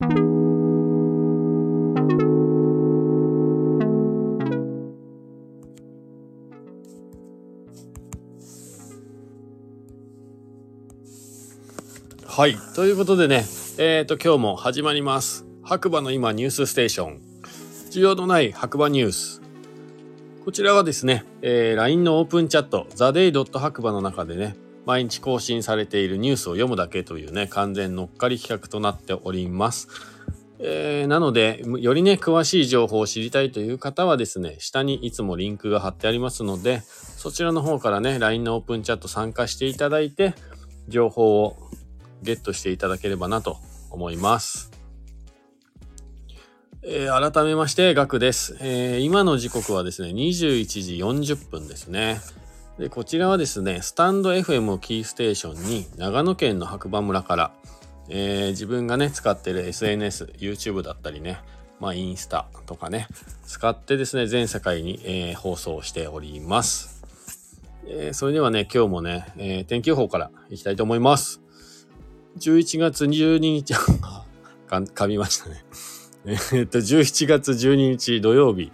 はい。ということでね、えっ、ー、と、今日も始まります。白馬の今ニュースステーション。需要のない白馬ニュース。こちらはですね、えー、LINE のオープンチャット、theday. 白馬の中でね、毎日更新されているニュースを読むだけというね、完全乗っかり企画となっております。えー、なので、よりね、詳しい情報を知りたいという方はですね、下にいつもリンクが貼ってありますので、そちらの方からね、LINE のオープンチャット参加していただいて、情報をゲットしていただければなと思います。えー、改めまして、ガクです、えー、今の時刻はですね、21時40分ですね。で、こちらはですね、スタンド FM をキーステーションに、長野県の白馬村から、えー、自分がね、使ってる SNS、YouTube だったりね、まあ、インスタとかね、使ってですね、全世界に、えー、放送しております。えー、それではね、今日もね、えー、天気予報からいきたいと思います。11月12日 か、噛みましたね。えっと、17月12日土曜日、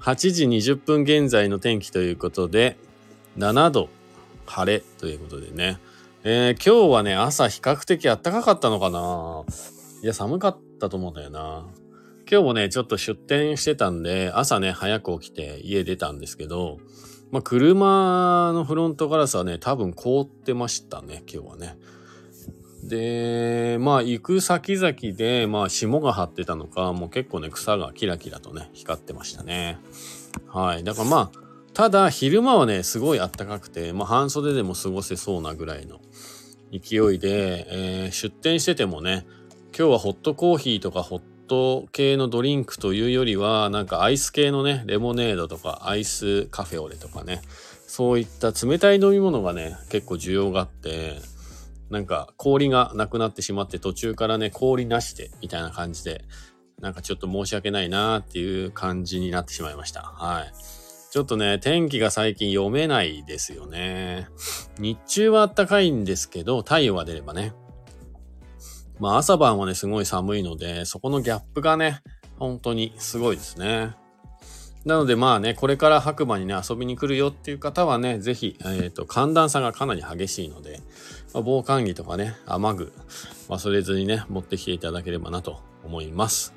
8時20分現在の天気ということで、7度、晴れということでね。えー、今日はね、朝比較的暖かかったのかないや、寒かったと思うんだよな。今日もね、ちょっと出店してたんで、朝ね、早く起きて家出たんですけど、まあ、車のフロントガラスはね、多分凍ってましたね、今日はね。で、まあ行く先々で、まあ霜が張ってたのか、もう結構ね、草がキラキラとね、光ってましたね。はい。だからまあ、ただ昼間はね、すごい暖かくて、まあ半袖でも過ごせそうなぐらいの勢いで、えー、出店しててもね、今日はホットコーヒーとかホット系のドリンクというよりは、なんかアイス系のね、レモネードとかアイスカフェオレとかね、そういった冷たい飲み物がね、結構需要があって、なんか氷がなくなってしまって途中からね、氷なしでみたいな感じで、なんかちょっと申し訳ないなーっていう感じになってしまいました。はい。ちょっとね、天気が最近読めないですよね。日中は暖かいんですけど、太陽が出ればね。まあ朝晩はね、すごい寒いので、そこのギャップがね、本当にすごいですね。なのでまあね、これから白馬にね、遊びに来るよっていう方はね、ぜひ、えっ、ー、と、寒暖差がかなり激しいので、まあ、防寒着とかね、雨具、忘れずにね、持ってきていただければなと思います。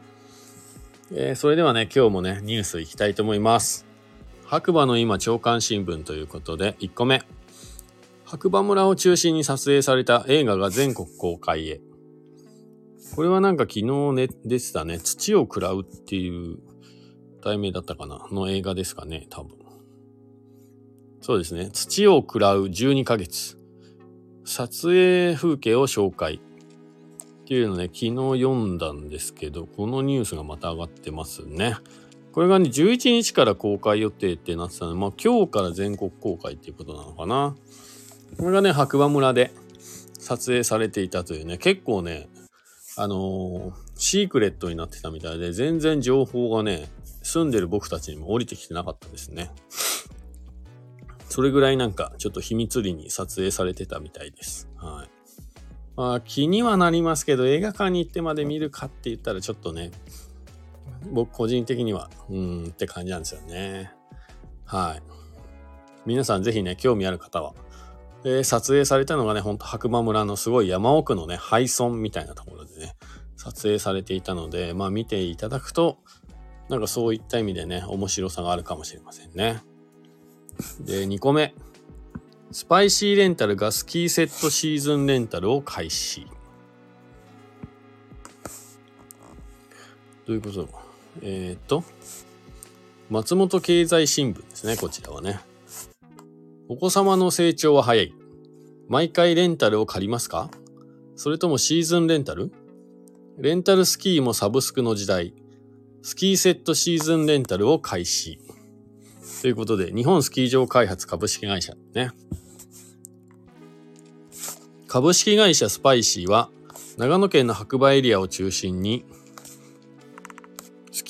えー、それではね、今日もね、ニュースいきたいと思います。白馬の今朝刊新聞ということで、1個目。白馬村を中心に撮影された映画が全国公開へ。これはなんか昨日ね、出てたね、土を食らうっていう題名だったかなの映画ですかね、多分。そうですね。土を食らう12ヶ月。撮影風景を紹介っていうのね、昨日読んだんですけど、このニュースがまた上がってますね。これがね、11日から公開予定ってなってたので、まあ今日から全国公開っていうことなのかな。これがね、白馬村で撮影されていたというね、結構ね、あのー、シークレットになってたみたいで、全然情報がね、住んでる僕たちにも降りてきてなかったですね。それぐらいなんかちょっと秘密裏に撮影されてたみたいです。はい。まあ気にはなりますけど映画館に行ってまで見るかって言ったらちょっとね、僕個人的には、うーんって感じなんですよね。はい。皆さんぜひね、興味ある方は。えー、撮影されたのがね、ほんと白馬村のすごい山奥のね、廃村みたいなところでね、撮影されていたので、まあ見ていただくと、なんかそういった意味でね、面白さがあるかもしれませんね。で、2個目。スパイシーレンタルがスキーセットシーズンレンタルを開始。どういうこと？えっ、ー、と、松本経済新聞ですね、こちらはね。お子様の成長は早い。毎回レンタルを借りますか？それともシーズンレンタル？レンタルスキーもサブスクの時代。スキーセットシーズンレンタルを開始。ということで、日本スキー場開発株式会社ね。株式会社スパイシーは、長野県の白馬エリアを中心に、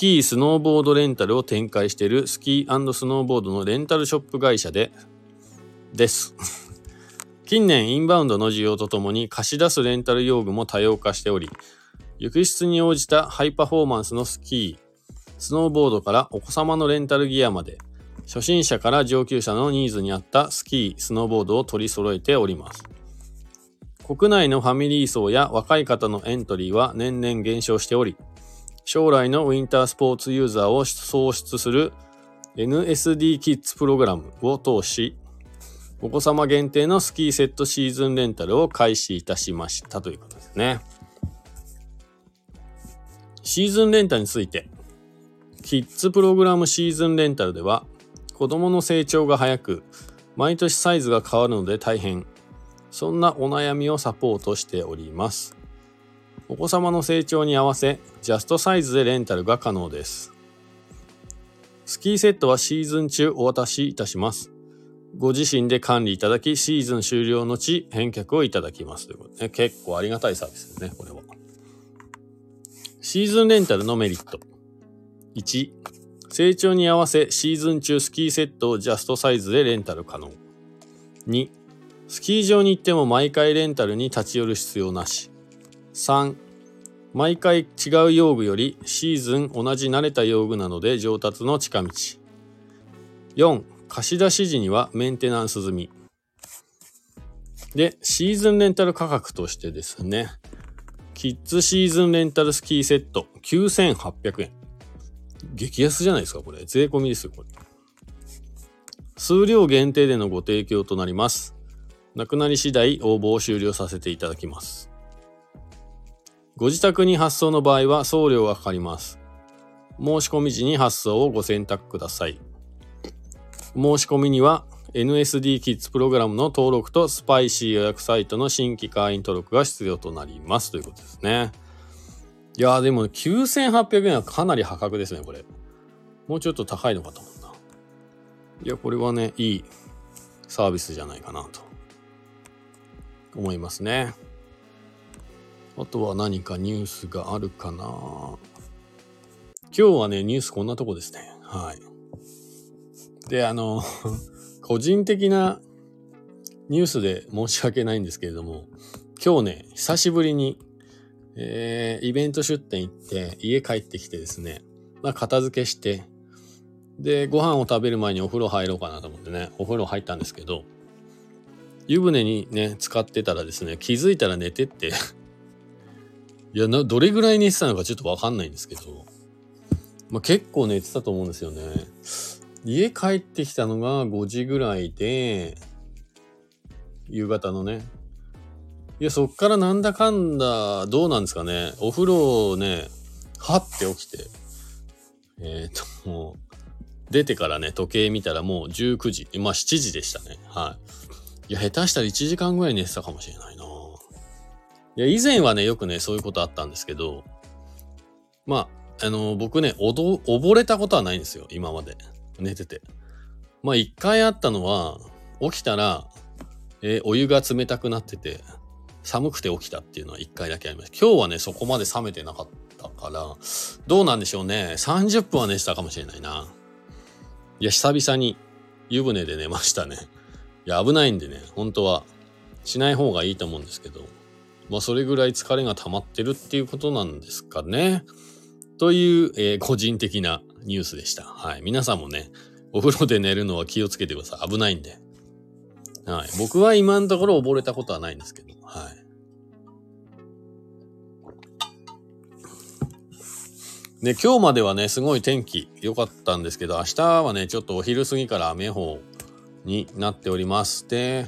キー、スノーボードレンタルを展開しているスキースノーボードのレンタルショップ会社で、です。近年インバウンドの需要とともに貸し出すレンタル用具も多様化しており、浴室に応じたハイパフォーマンスのスキー、スノーボードからお子様のレンタルギアまで、初心者から上級者のニーズに合ったスキー、スノーボードを取り揃えております。国内のファミリー層や若い方のエントリーは年々減少しており、将来のウィンタースポーツユーザーを創出する NSD キッズプログラムを通し、お子様限定のスキーセットシーズンレンタルを開始いたしましたということですね。シーズンレンタルについて、キッズプログラムシーズンレンタルでは、子供の成長が早く、毎年サイズが変わるので大変。そんなお悩みをサポートしております。お子様の成長に合わせ、ジャストサイズでレンタルが可能です。スキーセットはシーズン中お渡しいたします。ご自身で管理いただき、シーズン終了のち返却をいただきますということで、ね、結構ありがたいサービスですね、これは。シーズンレンタルのメリット。1、成長に合わせシーズン中スキーセットをジャストサイズでレンタル可能。2、スキー場に行っても毎回レンタルに立ち寄る必要なし。3、毎回違う用具よりシーズン同じ慣れた用具なので上達の近道。4、貸し出し時にはメンテナンス済み。で、シーズンレンタル価格としてですね、キッズシーズンレンタルスキーセット9800円。激安じゃないですか、これ。税込みですよ、これ。数量限定でのご提供となります。なくなり次第応募を終了させていただきます。ご自宅に発送の場合は送料がかかります。申し込み時に発送をご選択ください。申し込みには NSD キッズプログラムの登録とスパイシー予約サイトの新規会員登録が必要となりますということですね。いやーでも9800円はかなり破格ですね、これ。もうちょっと高いのかと思った。いや、これはね、いいサービスじゃないかなと思いますね。あとは何かニュースがあるかな今日はね、ニュースこんなとこですね。はい。で、あの、個人的なニュースで申し訳ないんですけれども、今日ね、久しぶりに、えー、イベント出店行って、家帰ってきてですね、まあ、片付けして、で、ご飯を食べる前にお風呂入ろうかなと思ってね、お風呂入ったんですけど、湯船にね、使ってたらですね、気づいたら寝てっていや、どれぐらい寝てたのかちょっとわかんないんですけど、まあ、結構寝てたと思うんですよね。家帰ってきたのが5時ぐらいで、夕方のね。いや、そっからなんだかんだ、どうなんですかね。お風呂をね、はって起きて、えっ、ー、と、もう、出てからね、時計見たらもう19時、まあ7時でしたね。はい。いや、下手したら1時間ぐらい寝てたかもしれないな。いや、以前はね、よくね、そういうことあったんですけど、まあ、あの、僕ね、おど、溺れたことはないんですよ、今まで。寝てて。まあ一回あったのは、起きたら、えー、お湯が冷たくなってて、寒くて起きたっていうのは一回だけありました。今日はね、そこまで冷めてなかったから、どうなんでしょうね。30分は寝てたかもしれないな。いや、久々に湯船で寝ましたね。いや、危ないんでね、本当はしない方がいいと思うんですけど、まあ、それぐらい疲れが溜まってるっていうことなんですかね。という、えー、個人的なニュースでした。はい。皆さんもね、お風呂で寝るのは気をつけてください。危ないんで。はい。僕は今のところ溺れたことはないんですけど、はい。で、今日まではね、すごい天気良かったんですけど、明日はね、ちょっとお昼過ぎから雨方になっております。で、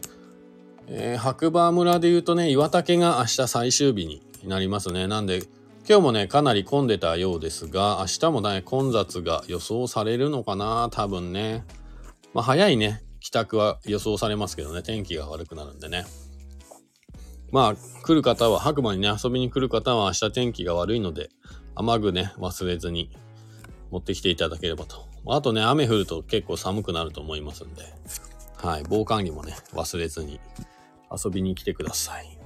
えー、白馬村で言うとね、岩竹が明日最終日になりますね。なんで、今日もね、かなり混んでたようですが、明日もね、混雑が予想されるのかな多分ね。まあ、早いね、帰宅は予想されますけどね、天気が悪くなるんでね。まあ、来る方は、白馬にね、遊びに来る方は明日天気が悪いので、雨具ね、忘れずに持ってきていただければと。あとね、雨降ると結構寒くなると思いますんで、はい、防寒着もね、忘れずに遊びに来てください。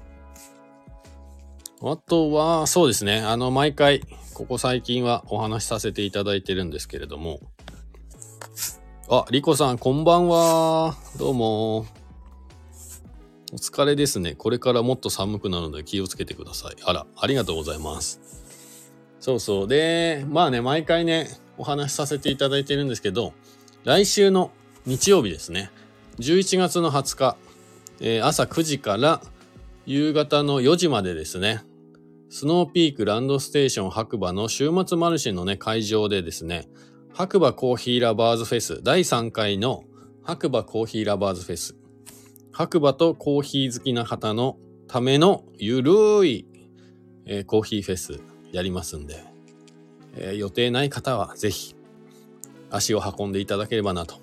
あとは、そうですね。あの、毎回、ここ最近はお話しさせていただいてるんですけれども。あ、リコさん、こんばんは。どうも。お疲れですね。これからもっと寒くなるので気をつけてください。あら、ありがとうございます。そうそう。で、まあね、毎回ね、お話しさせていただいてるんですけど、来週の日曜日ですね。11月の20日、えー朝9時から夕方の4時までですね。スノーピークランドステーション白馬の週末マルシェのね、会場でですね、白馬コーヒーラバーズフェス第3回の白馬コーヒーラバーズフェス白馬とコーヒー好きな方のためのゆるい、えーコーヒーフェスやりますんで、えー予定ない方はぜひ足を運んでいただければなと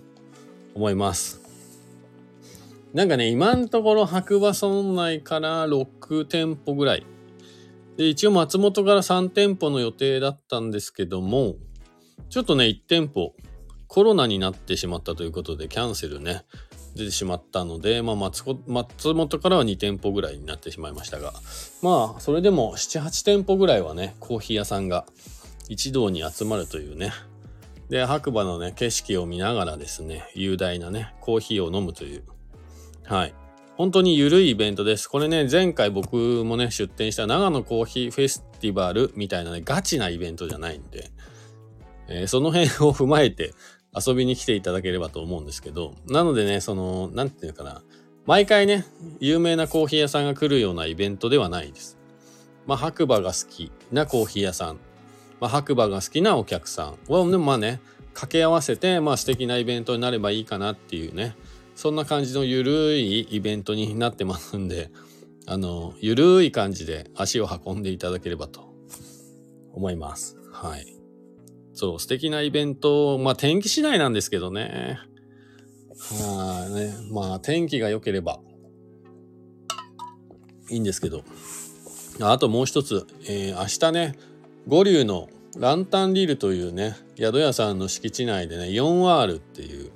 思います。なんかね、今のところ白馬村内から6店舗ぐらい。で、一応松本から3店舗の予定だったんですけども、ちょっとね、1店舗コロナになってしまったということでキャンセルね、出てしまったので、まあ松、松本からは2店舗ぐらいになってしまいましたが、まあ、それでも7、8店舗ぐらいはね、コーヒー屋さんが一堂に集まるというね、で、白馬のね、景色を見ながらですね、雄大なね、コーヒーを飲むという、はい。本当に緩いイベントです。これね、前回僕もね、出店した長野コーヒーフェスティバルみたいなね、ガチなイベントじゃないんで、えーその辺を踏まえて遊びに来ていただければと思うんですけど、なのでね、その、なんていうのかな、毎回ね、有名なコーヒー屋さんが来るようなイベントではないです。まあ、白馬が好きなコーヒー屋さん、まあ、白馬が好きなお客さんは、でもまあね、掛け合わせて、まあ素敵なイベントになればいいかなっていうね、そんな感じのゆるいイベントになってますんで、あの、ゆるい感じで足を運んでいただければと思います。はい。そう、素敵なイベント、まあ天気次第なんですけどね。はいね。まあ天気が良ければいいんですけど。あともう一つ、えー明日ね、五竜のランタンリルというね、宿屋さんの敷地内でね、4R っていう、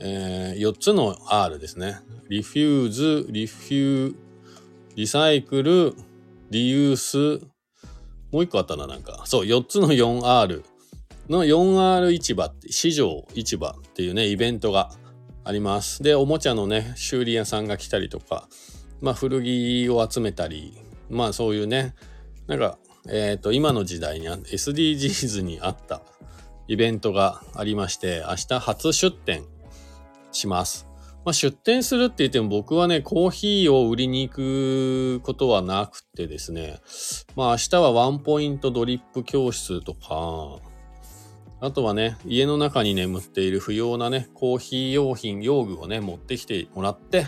え4つの R ですね。リフューズ、リフュー、リサイクル、リユース、もう一個あったな、なんか。そう、4つの 4R の 4R 市場って、市場市場っていうね、イベントがあります。で、おもちゃのね、修理屋さんが来たりとか、まあ古着を集めたり、まあそういうね、なんか、えっ、と、今の時代に SDGs にあったイベントがありまして、明日初出店します。まあ、出店するって言っても僕はね、コーヒーを売りに行くことはなくてですね、まあ明日はワンポイントドリップ教室とか、あとはね、家の中に眠っている不要なね、コーヒー用品、用具をね、持ってきてもらって、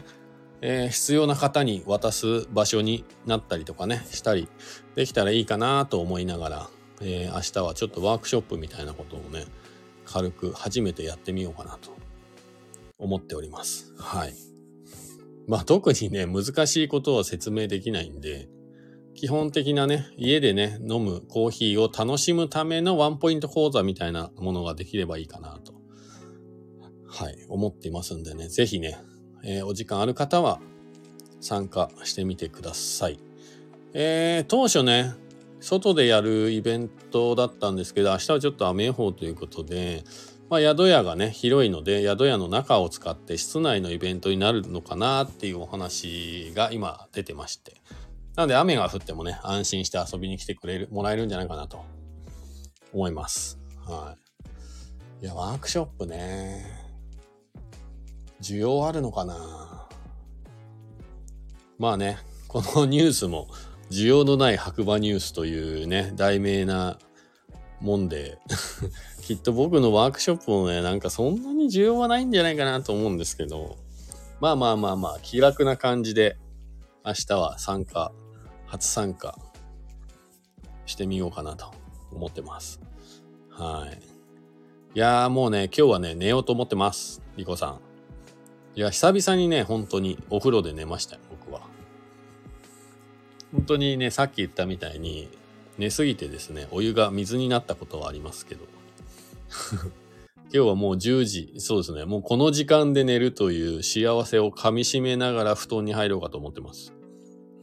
えー必要な方に渡す場所になったりとかね、したりできたらいいかなと思いながら、えー明日はちょっとワークショップみたいなことをね、軽く初めてやってみようかなと思っております。はい。まあ特にね、難しいことは説明できないんで、基本的なね、家でね、飲むコーヒーを楽しむためのワンポイント講座みたいなものができればいいかなと、はい、思っていますんでね、ぜひね、えーお時間ある方は参加してみてください。えー当初ね、外でやるイベントだったんですけど、明日はちょっと雨予報ということで、まあ、宿屋がね、広いので、宿屋の中を使って室内のイベントになるのかなっていうお話が今出てまして。なので雨が降ってもね、安心して遊びに来てくれる、もらえるんじゃないかなと思います。はい。いや、ワークショップね。需要あるのかなまあね、このニュースも、需要のない白馬ニュースというね、題名なもんで、きっと僕のワークショップもね、なんかそんなに需要はないんじゃないかなと思うんですけど、まあまあまあまあ、気楽な感じで、明日は参加、初参加してみようかなと思ってます。はい。いやーもうね、今日はね、寝ようと思ってます。リコさん。いや、久々にね、本当にお風呂で寝ましたよ、僕は。本当にね、さっき言ったみたいに、寝すぎてですね、お湯が水になったことはありますけど。今日はもう10時、そうですね、もうこの時間で寝るという幸せを噛み締めながら布団に入ろうかと思ってます。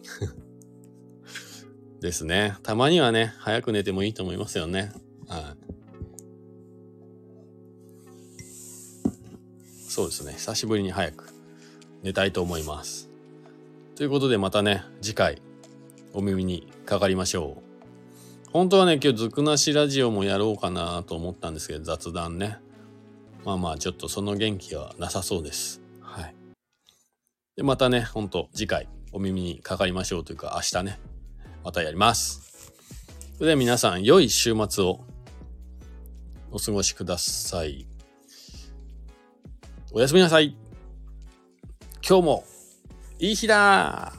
ですね。たまにはね、早く寝てもいいと思いますよね。はい。そうですね。久しぶりに早く寝たいと思います。ということでまたね、次回お耳にかかりましょう。本当はね、今日ずくなしラジオもやろうかなと思ったんですけど、雑談ね。まあまあ、ちょっとその元気はなさそうです。はい。で、またね、ほんと次回お耳にかかりましょうというか、明日ね、またやります。それでは皆さん、良い週末をお過ごしください。おやすみなさい。今日もいい日だ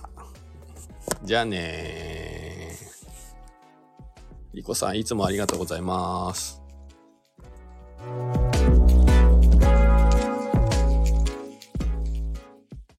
じゃあねリコさん、いつもありがとうございます。